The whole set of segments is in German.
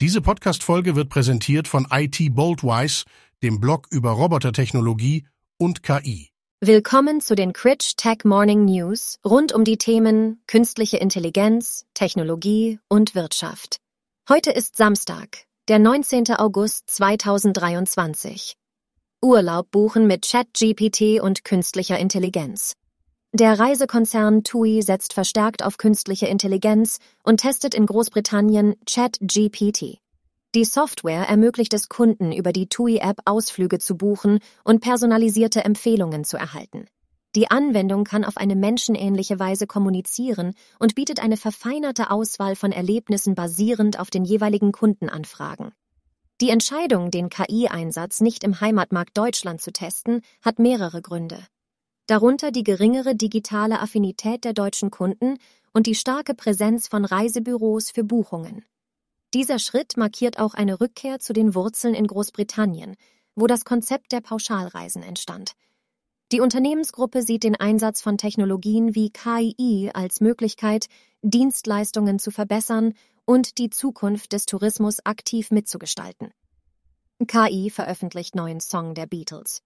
Diese Podcast-Folge wird präsentiert von IT Boldwise, dem Blog über Robotertechnologie und KI. Willkommen zu den Critch Tech Morning News rund um die Themen künstliche Intelligenz, Technologie und Wirtschaft. Heute ist Samstag, der 19. August 2023. Urlaub buchen mit ChatGPT und künstlicher Intelligenz. Der Reisekonzern TUI setzt verstärkt auf künstliche Intelligenz und testet in Großbritannien ChatGPT. Die Software ermöglicht es Kunden, über die TUI-App Ausflüge zu buchen und personalisierte Empfehlungen zu erhalten. Die Anwendung kann auf eine menschenähnliche Weise kommunizieren und bietet eine verfeinerte Auswahl von Erlebnissen basierend auf den jeweiligen Kundenanfragen. Die Entscheidung, den KI-Einsatz nicht im Heimatmarkt Deutschland zu testen, hat mehrere Gründe darunter die geringere digitale Affinität der deutschen Kunden und die starke Präsenz von Reisebüros für Buchungen. Dieser Schritt markiert auch eine Rückkehr zu den Wurzeln in Großbritannien, wo das Konzept der Pauschalreisen entstand. Die Unternehmensgruppe sieht den Einsatz von Technologien wie KI als Möglichkeit, Dienstleistungen zu verbessern und die Zukunft des Tourismus aktiv mitzugestalten. KI veröffentlicht neuen Song der Beatles.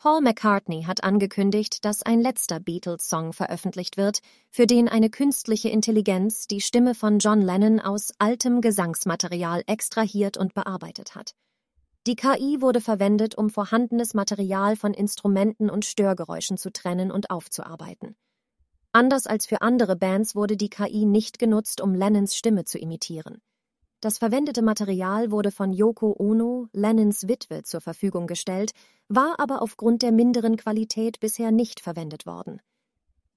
Paul McCartney hat angekündigt, dass ein letzter Beatles-Song veröffentlicht wird, für den eine künstliche Intelligenz die Stimme von John Lennon aus altem Gesangsmaterial extrahiert und bearbeitet hat. Die KI wurde verwendet, um vorhandenes Material von Instrumenten und Störgeräuschen zu trennen und aufzuarbeiten. Anders als für andere Bands wurde die KI nicht genutzt, um Lennons Stimme zu imitieren. Das verwendete Material wurde von Yoko Ono, Lennons Witwe, zur Verfügung gestellt, war aber aufgrund der minderen Qualität bisher nicht verwendet worden.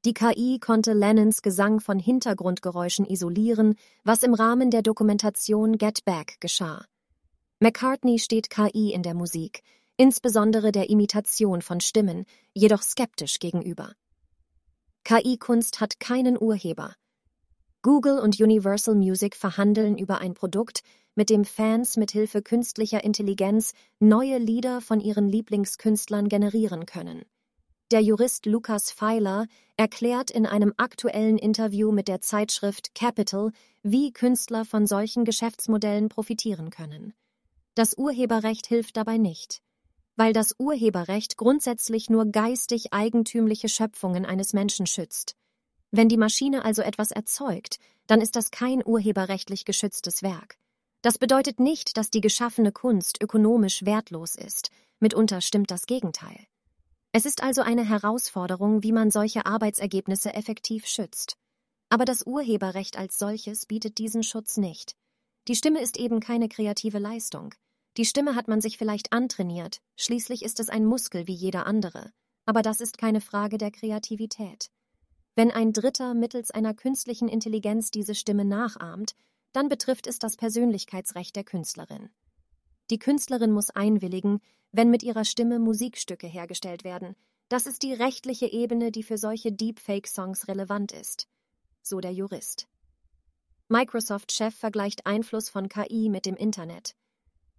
Die KI konnte Lennons Gesang von Hintergrundgeräuschen isolieren, was im Rahmen der Dokumentation Get Back geschah. McCartney steht KI in der Musik, insbesondere der Imitation von Stimmen, jedoch skeptisch gegenüber. KI-Kunst hat keinen Urheber. Google und Universal Music verhandeln über ein Produkt, mit dem Fans mit Hilfe künstlicher Intelligenz neue Lieder von ihren Lieblingskünstlern generieren können. Der Jurist Lukas Feiler erklärt in einem aktuellen Interview mit der Zeitschrift Capital, wie Künstler von solchen Geschäftsmodellen profitieren können. Das Urheberrecht hilft dabei nicht, weil das Urheberrecht grundsätzlich nur geistig eigentümliche Schöpfungen eines Menschen schützt. Wenn die Maschine also etwas erzeugt, dann ist das kein urheberrechtlich geschütztes Werk. Das bedeutet nicht, dass die geschaffene Kunst ökonomisch wertlos ist, mitunter stimmt das Gegenteil. Es ist also eine Herausforderung, wie man solche Arbeitsergebnisse effektiv schützt. Aber das Urheberrecht als solches bietet diesen Schutz nicht. Die Stimme ist eben keine kreative Leistung. Die Stimme hat man sich vielleicht antrainiert, schließlich ist es ein Muskel wie jeder andere, aber das ist keine Frage der Kreativität. Wenn ein Dritter mittels einer künstlichen Intelligenz diese Stimme nachahmt, dann betrifft es das Persönlichkeitsrecht der Künstlerin. Die Künstlerin muss einwilligen, wenn mit ihrer Stimme Musikstücke hergestellt werden. Das ist die rechtliche Ebene, die für solche Deepfake-Songs relevant ist, so der Jurist. Microsoft-Chef vergleicht Einfluss von KI mit dem Internet.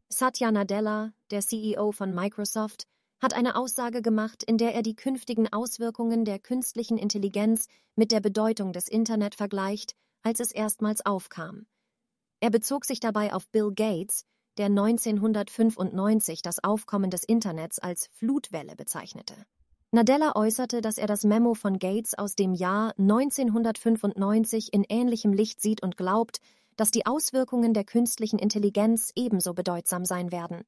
Satya Nadella, der CEO von Microsoft, hat eine Aussage gemacht, in der er die künftigen Auswirkungen der künstlichen Intelligenz mit der Bedeutung des Internet vergleicht, als es erstmals aufkam. Er bezog sich dabei auf Bill Gates, der 1995 das Aufkommen des Internets als Flutwelle bezeichnete. Nadella äußerte, dass er das Memo von Gates aus dem Jahr 1995 in ähnlichem Licht sieht und glaubt, dass die Auswirkungen der künstlichen Intelligenz ebenso bedeutsam sein werden.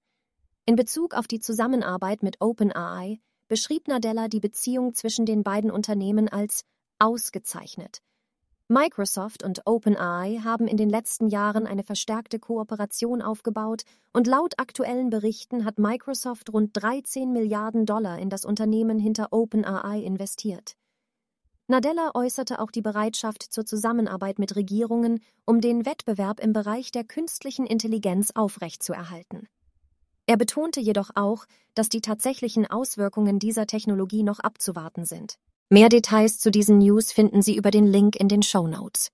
In Bezug auf die Zusammenarbeit mit OpenAI beschrieb Nadella die Beziehung zwischen den beiden Unternehmen als ausgezeichnet. Microsoft und OpenAI haben in den letzten Jahren eine verstärkte Kooperation aufgebaut und laut aktuellen Berichten hat Microsoft rund 13 Milliarden Dollar in das Unternehmen hinter OpenAI investiert. Nadella äußerte auch die Bereitschaft zur Zusammenarbeit mit Regierungen, um den Wettbewerb im Bereich der künstlichen Intelligenz aufrechtzuerhalten. Er betonte jedoch auch, dass die tatsächlichen Auswirkungen dieser Technologie noch abzuwarten sind. Mehr Details zu diesen News finden Sie über den Link in den Show Notes.